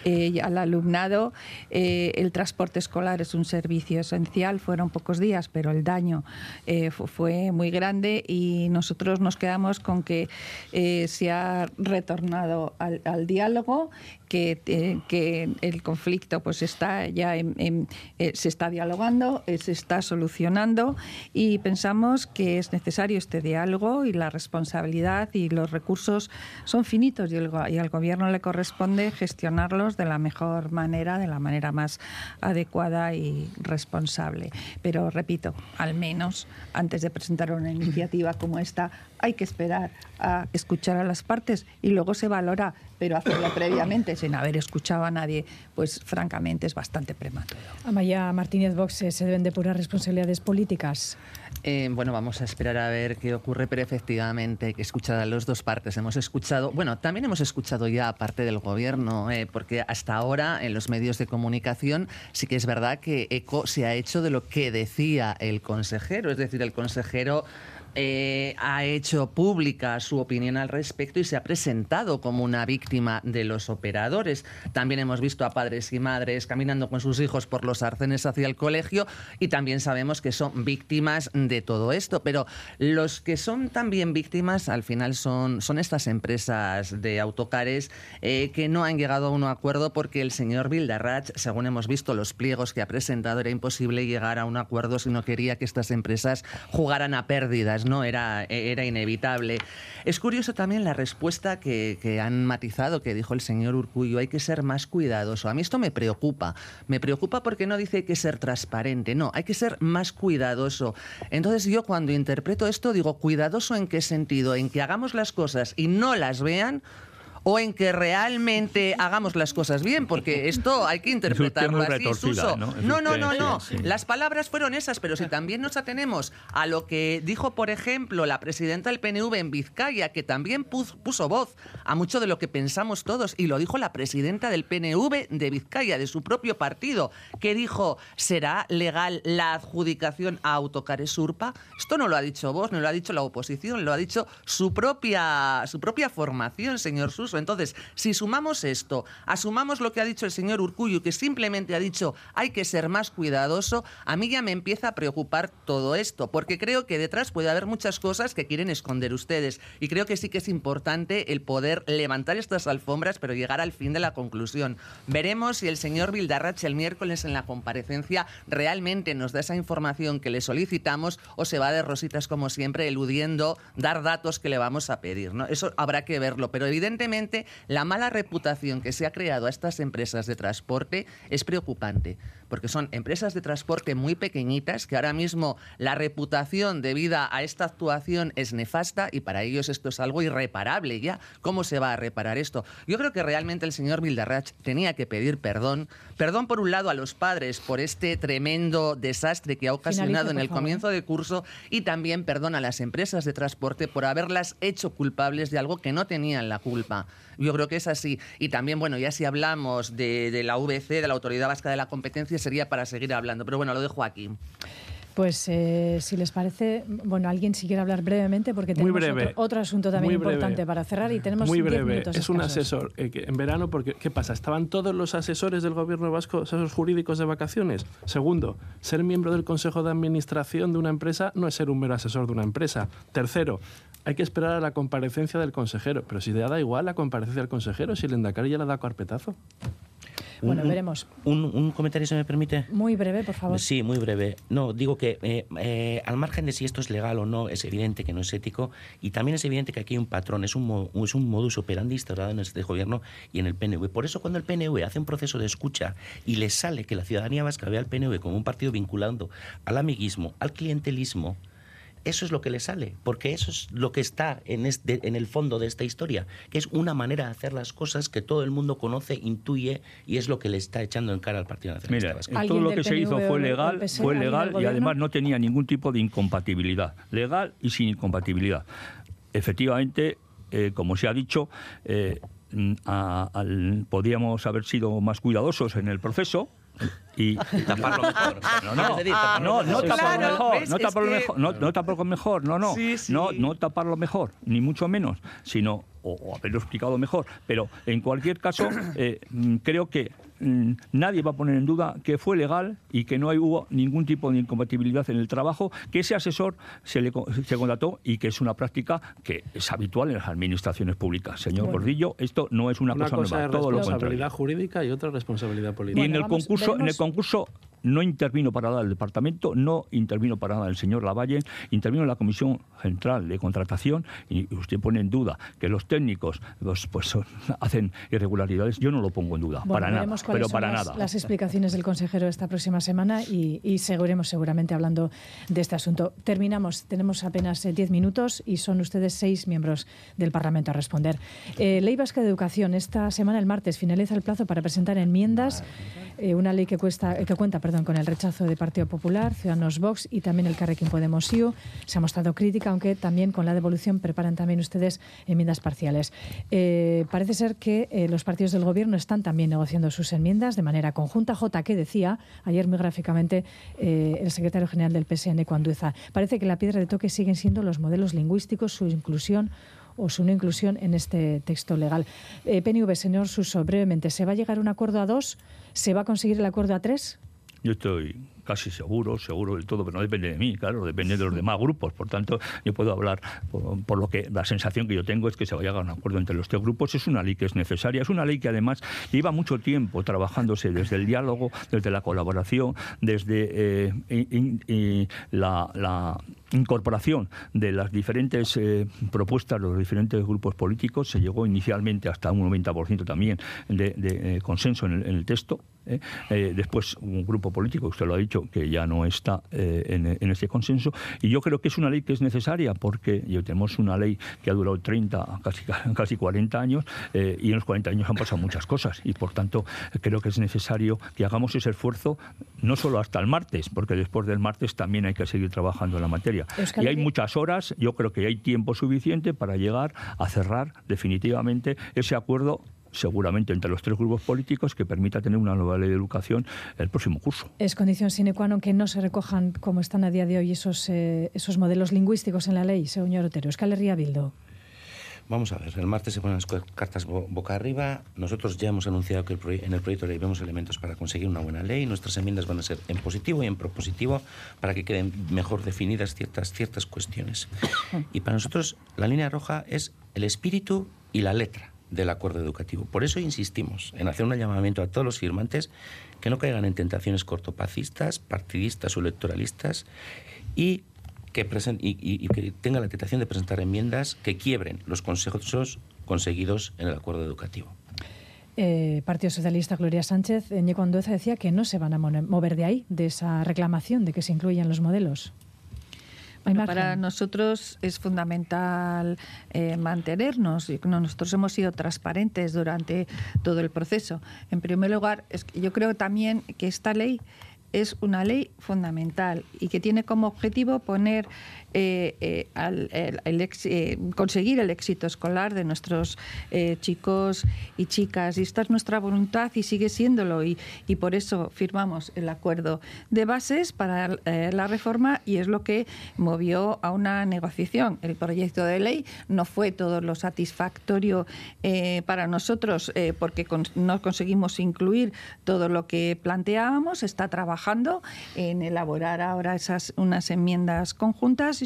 eh, al alumnado, el transporte escolar es un servicio esencial. Fueron pocos días, pero el daño fue muy grande y nosotros nos quedamos con que se ha retornado al diálogo que, que el conflicto pues está ya eh, se está dialogando, eh, se está solucionando y pensamos que es necesario este diálogo y la responsabilidad y los recursos son finitos y, y al gobierno le corresponde gestionarlos de la mejor manera, de la manera más adecuada y responsable. Pero repito, al menos antes de presentar una iniciativa como esta, hay que esperar a escuchar a las partes y luego se valora, pero hacerlo previamente sin haber escuchado a nadie, pues francamente es bastante prematuro. Amaya Martínez Vox, ¿se deben de puras responsabilidades políticas? Eh, bueno, vamos a esperar a ver qué ocurre, pero efectivamente que escuchar a las dos partes. Hemos escuchado, bueno, también hemos escuchado ya parte del gobierno, eh, porque hasta ahora en los medios de comunicación sí que es verdad que eco se ha hecho de lo que decía el consejero, es decir, el consejero eh, ha hecho pública su opinión al respecto y se ha presentado como una víctima de los operadores. También hemos visto a padres y madres caminando con sus hijos por los arcenes hacia el colegio y también sabemos que son víctimas de todo esto. Pero los que son también víctimas al final son, son estas empresas de autocares eh, que no han llegado a un acuerdo porque el señor Vildarrach, según hemos visto los pliegos que ha presentado, era imposible llegar a un acuerdo si no quería que estas empresas jugaran a pérdidas ¿no? Era, era inevitable. Es curioso también la respuesta que, que han matizado, que dijo el señor Urcullo, hay que ser más cuidadoso. A mí esto me preocupa. Me preocupa porque no dice hay que ser transparente, no, hay que ser más cuidadoso. Entonces yo cuando interpreto esto digo, cuidadoso en qué sentido, en que hagamos las cosas y no las vean o en que realmente hagamos las cosas bien, porque esto hay que interpretarlo así, Suso. ¿no? No, no, no. Las palabras fueron esas, pero si también nos atenemos a lo que dijo, por ejemplo, la presidenta del PNV en Vizcaya, que también pus- puso voz a mucho de lo que pensamos todos, y lo dijo la presidenta del PNV de Vizcaya, de su propio partido, que dijo, ¿será legal la adjudicación a Autocares Urpa? Esto no lo ha dicho vos, no lo ha dicho la oposición, lo ha dicho su propia, su propia formación, señor Suso. Entonces, si sumamos esto, asumamos lo que ha dicho el señor Urcullu, que simplemente ha dicho hay que ser más cuidadoso, a mí ya me empieza a preocupar todo esto, porque creo que detrás puede haber muchas cosas que quieren esconder ustedes. Y creo que sí que es importante el poder levantar estas alfombras, pero llegar al fin de la conclusión. Veremos si el señor Vildarrach el miércoles en la comparecencia realmente nos da esa información que le solicitamos o se va de rositas como siempre, eludiendo dar datos que le vamos a pedir. ¿no? Eso habrá que verlo, pero evidentemente la mala reputación que se ha creado a estas empresas de transporte es preocupante, porque son empresas de transporte muy pequeñitas que ahora mismo la reputación debida a esta actuación es nefasta y para ellos esto es algo irreparable ya. ¿Cómo se va a reparar esto? Yo creo que realmente el señor Vildarrach tenía que pedir perdón. Perdón por un lado a los padres por este tremendo desastre que ha ocasionado Finalice, en el favor. comienzo de curso y también perdón a las empresas de transporte por haberlas hecho culpables de algo que no tenían la culpa. Yo creo que es así. Y también, bueno, ya si hablamos de, de la VC, de la Autoridad Vasca de la Competencia, sería para seguir hablando. Pero bueno, lo dejo aquí. Pues eh, si les parece, bueno, alguien si quiere hablar brevemente porque Muy tenemos breve. otro, otro asunto también Muy breve. importante para cerrar y tenemos Muy 10 breve. minutos Es un asesor eh, que en verano, porque ¿qué pasa? ¿Estaban todos los asesores del gobierno vasco, asesores jurídicos de vacaciones? Segundo, ser miembro del consejo de administración de una empresa no es ser un mero asesor de una empresa. Tercero, hay que esperar a la comparecencia del consejero. Pero si le da igual la comparecencia del consejero, si el Endacari ya le da carpetazo. Bueno, Un- veremos. Un, un comentario, si me permite. Muy breve, por favor. Sí, muy breve. No, digo que eh, eh, al margen de si esto es legal o no, es evidente que no es ético y también es evidente que aquí hay un patrón, es un, es un modus operandi instaurado en este gobierno y en el PNV. Por eso cuando el PNV hace un proceso de escucha y le sale que la ciudadanía vasca ve al PNV como un partido vinculando al amiguismo, al clientelismo, eso es lo que le sale, porque eso es lo que está en, este- en el fondo de esta historia, que es una manera de hacer las cosas que todo el mundo conoce, intuye y es lo que le está echando en cara al Partido Nacionalista Mira, Vasco. eh, ¿Alguien todo lo que se hizo fue legal, fue ¿Alguien del legal y además no tenía ningún tipo de incompatibilidad, legal y sin incompatibilidad. Efectivamente, eh, como se ha dicho, eh, a- al- podíamos haber sido más cuidadosos en el proceso. Y taparlo mejor. No, no, decir, taparlo no, no taparlo Claro, mejor, ¿ves? no taparlo que- mejor, no, no taparlo mejor, no, no, Sí, sí. no, no taparlo mejor, ni mucho menos, sino o, o haberlo explicado mejor. Pero en cualquier caso, eh, mm, creo que nadie va a poner en duda que fue legal y que no hay- hubo ningún tipo de incompatibilidad en el trabajo, que ese asesor se le se contrató y que es una práctica que es habitual en las administraciones públicas. Señor Bueno. Gordillo, esto no es una, Una cosa, cosa nueva, es todo lo responsabilidad contrario. jurídica y otra responsabilidad Y política. en Bueno, el vamos, concurso, en el concurso no intervino para nada el departamento, no intervino para nada el señor Lavalle, intervino la Comisión Central de Contratación y usted pone en duda que los técnicos los, pues, hacen irregularidades. Yo no lo pongo en duda, Bueno, para nada, cuáles pero son para las, nada. las explicaciones del consejero esta próxima semana y, y seguiremos seguramente hablando de este asunto. Terminamos, tenemos apenas eh, 10 minutos y son ustedes seis miembros del Parlamento a responder. Eh, ley Vasca de Educación. Esta semana, el martes, finaliza el plazo para presentar enmiendas. eh, una ley que, cuesta, eh, que cuenta perdón, con el rechazo de Partido Popular, Ciudadanos Vox y también el Carrequín Podemos IU. Se ha mostrado crítica, aunque también con la devolución preparan también ustedes enmiendas parciales. Eh, parece ser que eh, los partidos del Gobierno están también negociando sus enmiendas de manera conjunta. J, que decía ayer muy gráficamente eh, el secretario general del PSN, Cuandueza. Parece que la piedra de toque siguen siendo los modelos lingüísticos, su inclusión o su no inclusión en este texto legal. Eh, PNV, señor Suso, brevemente, ¿se va a llegar a un acuerdo a dos? ¿Se va a conseguir el acuerdo a tres? Yo estoy casi seguro, seguro del todo, pero no depende de mí, claro, depende de los demás grupos. Por tanto, yo puedo hablar por, por lo que la sensación que yo tengo es que se va a llegar a un acuerdo entre los tres grupos. Es una ley que es necesaria, es una ley que además lleva mucho tiempo trabajándose desde el diálogo, desde la colaboración, desde eh, in- in- la, la incorporación de las diferentes eh, propuestas de los diferentes grupos políticos. Se llegó inicialmente hasta un 90% también de, de, eh, consenso en el, en el texto. después un grupo político, usted lo ha dicho, que ya no está eh, en, ese consenso. Y yo creo que es una ley que es necesaria porque tenemos una ley que ha durado 30, casi, casi 40 años eh, y en los 40 años han pasado muchas cosas. Y por tanto, creo que es necesario que hagamos ese esfuerzo no solo hasta el martes, porque después del martes también hay que seguir trabajando en la materia. y hay muchas horas, yo creo que hay tiempo suficiente para llegar a cerrar definitivamente ese acuerdo seguramente entre los tres grupos políticos que permita tener una nueva ley de educación el próximo curso. Es condición sine qua non que no se recojan, como están a día de hoy, esos, eh, esos modelos lingüísticos en la ley, señor Otero. Euskal Herria Bildo. Vamos a ver, el martes se ponen las cartas boca arriba. Nosotros ya hemos anunciado que en el proyecto de ley vemos elementos para conseguir una buena ley. Nuestras enmiendas van a ser en positivo y en propositivo para que queden mejor definidas ciertas, ciertas cuestiones. Y para nosotros la línea roja es el espíritu y la letra del acuerdo educativo. Por eso insistimos en hacer un llamamiento a todos los firmantes que no caigan en tentaciones cortoplacistas, partidistas o electoralistas y que, tengan la tentación de presentar enmiendas que quiebren los consejos conseguidos en el acuerdo educativo. Eh, Partido Socialista Gloria Sánchez, Ñeco Andueza decía que no se van a mover de ahí, de esa reclamación de que se incluyan los modelos para nosotros es fundamental eh, mantenernos. Nosotros hemos sido transparentes durante todo el proceso. En primer lugar, es yo creo también que esta ley es una ley fundamental y que tiene como objetivo poner eh, eh, eh, conseguir el éxito escolar de nuestros chicos y chicas. Y esta es nuestra voluntad y sigue siéndolo. Y, y por eso firmamos el acuerdo de bases para la reforma y es lo que movió a una negociación. El proyecto de ley no fue todo lo satisfactorio para nosotros porque no conseguimos incluir todo lo que planteábamos. Está trabajando en elaborar ahora esas unas enmiendas conjuntas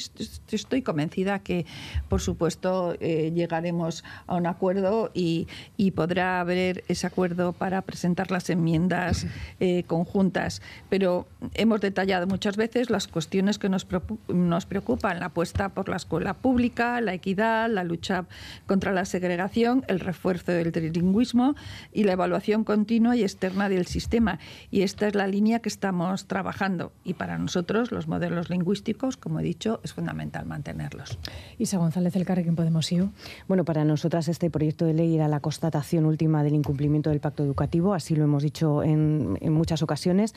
estoy convencida que, por supuesto, eh, llegaremos a un acuerdo y, podrá haber ese acuerdo para presentar las enmiendas eh, conjuntas. Pero hemos detallado muchas veces las cuestiones que nos, nos preocupan, la apuesta por la escuela pública, la equidad, la lucha contra la segregación, el refuerzo del trilingüismo y la evaluación continua y externa del sistema. Y esta es la línea que estamos trabajando. Y para nosotros los modelos lingüísticos, como he dicho, es fundamental mantenerlos. Isa González, el Carrequín Podemos IU. Bueno, para nosotras este proyecto de ley era la constatación última del incumplimiento del pacto educativo, así lo hemos dicho en, muchas ocasiones.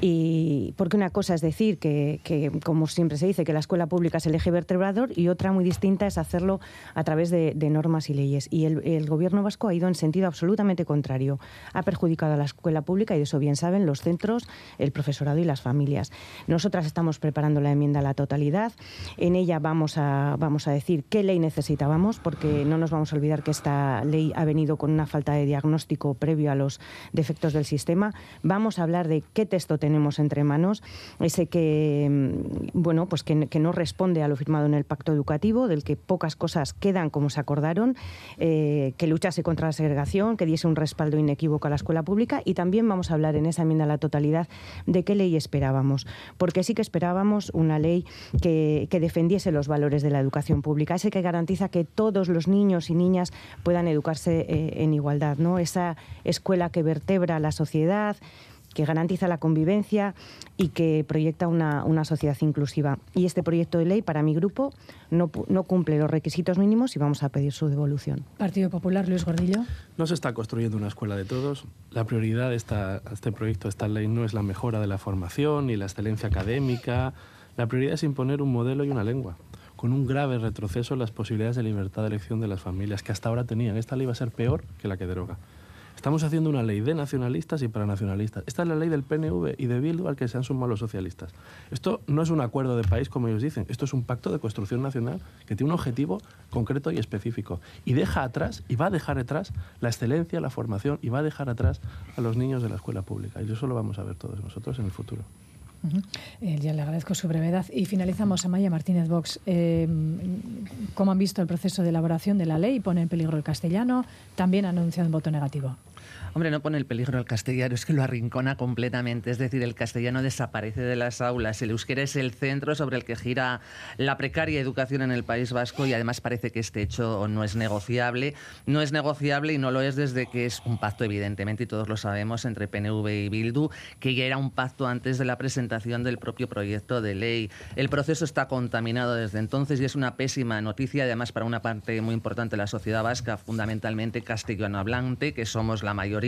Y porque una cosa es decir que, como siempre se dice, que la escuela pública es el eje vertebrador y otra muy distinta es hacerlo a través de, normas y leyes. Y el, el gobierno vasco ha ido en sentido absolutamente contrario. Ha perjudicado a la escuela pública y de eso bien saben los centros, el profesorado y las familias. Nosotras estamos preparando la enmienda a la totalidad. En ella vamos a, vamos a decir qué ley necesitábamos, porque no nos vamos a olvidar que esta ley ha venido con una falta de diagnóstico previo a los defectos del sistema. Vamos a hablar de qué texto tenemos entre manos, ese que, mm, bueno, pues que, no responde a lo firmado en el pacto educativo, del que pocas cosas quedan como se acordaron, eh, que luchase contra la segregación, que diese un respaldo inequívoco a la escuela pública y también vamos a hablar en esa enmienda a la totalidad de qué ley esperábamos, porque sí que esperábamos una ley que, que defendiese los valores de la educación pública, ese que garantiza que todos los niños y niñas puedan educarse eh, en igualdad, ¿no? Esa escuela que vertebra la sociedad, que garantiza la convivencia y que proyecta una, una, sociedad inclusiva. Y este proyecto de ley, para mi grupo, no, no, cumple los requisitos mínimos y vamos a pedir su devolución. Partido Popular, Luis Gordillo. No se está construyendo una escuela de todos. La prioridad de esta, este proyecto, de esta ley, no es la mejora de la formación ni la excelencia académica la prioridad es imponer un modelo y una lengua, con un grave retroceso en las posibilidades de libertad de elección de las familias que hasta ahora tenían. Esta ley va a ser peor que la que deroga. Estamos haciendo una ley de nacionalistas y para nacionalistas. Esta es la ley del PNV y de Bildu al que se han sumado los socialistas. Esto no es un acuerdo de país, como ellos dicen. Esto es un pacto de construcción nacional que tiene un objetivo concreto y específico. Y deja atrás, y va a dejar atrás, la excelencia, la formación, y va a dejar atrás a los niños de la escuela pública. Y eso lo vamos a ver todos nosotros en el futuro. Eh, ya le agradezco su brevedad. Y finalizamos, Amaya Martínez Vox. Eh, ¿Cómo han visto el proceso de elaboración de la ley? ¿Pone en peligro el castellano? También han anunciado un voto negativo. Hombre, no pone el peligro al castellano, es que lo arrincona completamente. Es decir, el castellano desaparece de las aulas. El euskera es el centro sobre el que gira la precaria educación en el País Vasco y además parece que este hecho no es negociable. No es negociable y no lo es desde que es un pacto, evidentemente, y todos lo sabemos, entre PNV y Bildu, que ya era un pacto antes de la presentación del propio proyecto de ley. El proceso está contaminado desde entonces y es una pésima noticia, además, para una parte muy importante de la sociedad vasca, fundamentalmente castellano hablante, que somos la mayoría,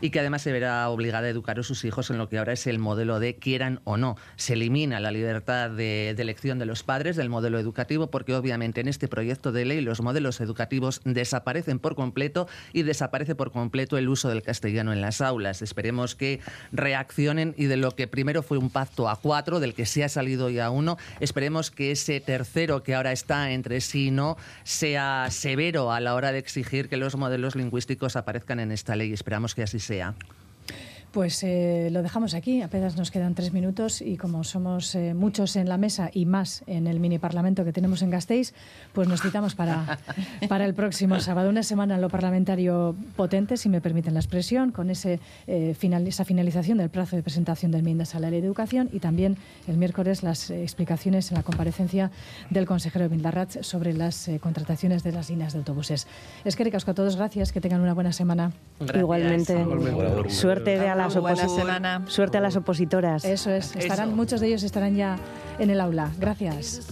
y que además se verá obligada a educar a sus hijos en lo que ahora es el modelo de quieran o no. Se elimina la libertad de, elección de los padres del modelo educativo, porque obviamente en este proyecto de ley los modelos educativos desaparecen por completo y desaparece por completo el uso del castellano en las aulas. Esperemos que reaccionen y de lo que primero fue un pacto a cuatro, del que se ha salido ya uno, esperemos que ese tercero que ahora está entre sí y no sea severo a la hora de exigir que los modelos lingüísticos aparezcan en esta ley. Esperamos que así sea. Pues eh, lo dejamos aquí, apenas nos quedan tres minutos y como somos eh, muchos en la mesa y más en el mini parlamento que tenemos en Gasteiz, pues nos citamos para, para el próximo sábado. Una semana en lo parlamentario potente, si me permiten la expresión, con ese, eh, final, esa finalización del plazo de presentación de enmiendas a la ley de educación y también el miércoles las explicaciones en la comparecencia del consejero Bildarratz sobre las contrataciones de las líneas de autobuses. Es que a todos, gracias, que tengan una buena semana. Igualmente. Suerte de las semana. Suerte a las opositoras. Eso es. Estarán, Muchos de ellos estarán ya en el aula. Gracias.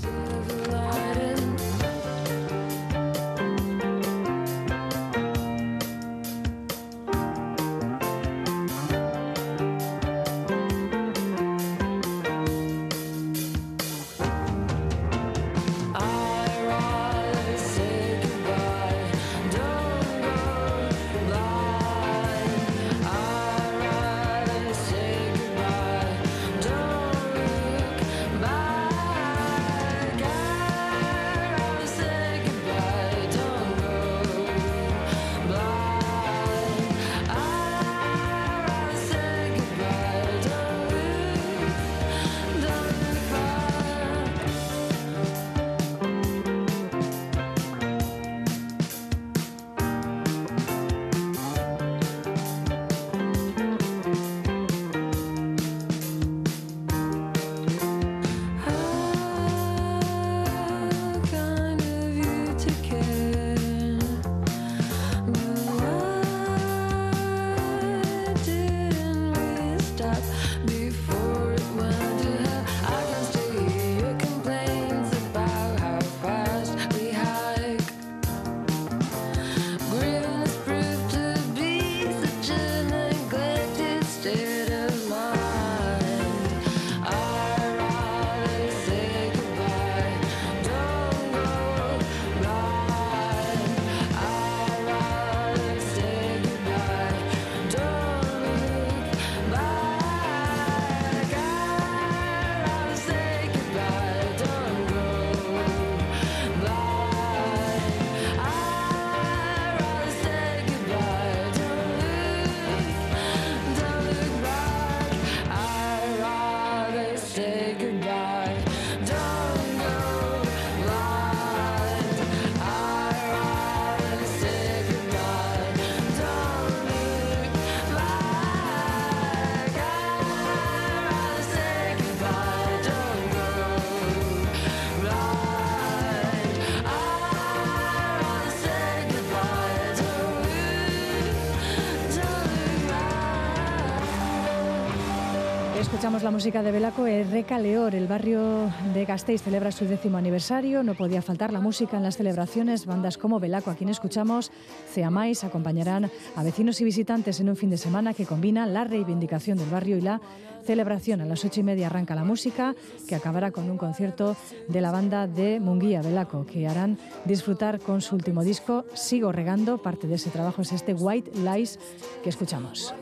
Música de Belaco. Reca Leor, el barrio de Gasteiz, celebra su décimo aniversario. No podía faltar la música en las celebraciones. Bandas como Belaco, a quien escuchamos, Ceamais, acompañarán a vecinos y visitantes en un fin de semana que combina la reivindicación del barrio y la celebración. A las ocho y media arranca la música, que acabará con un concierto de la banda de Munguía, Belaco, que harán disfrutar con su último disco, Sigo Regando. Parte de ese trabajo es este White Lies que escuchamos.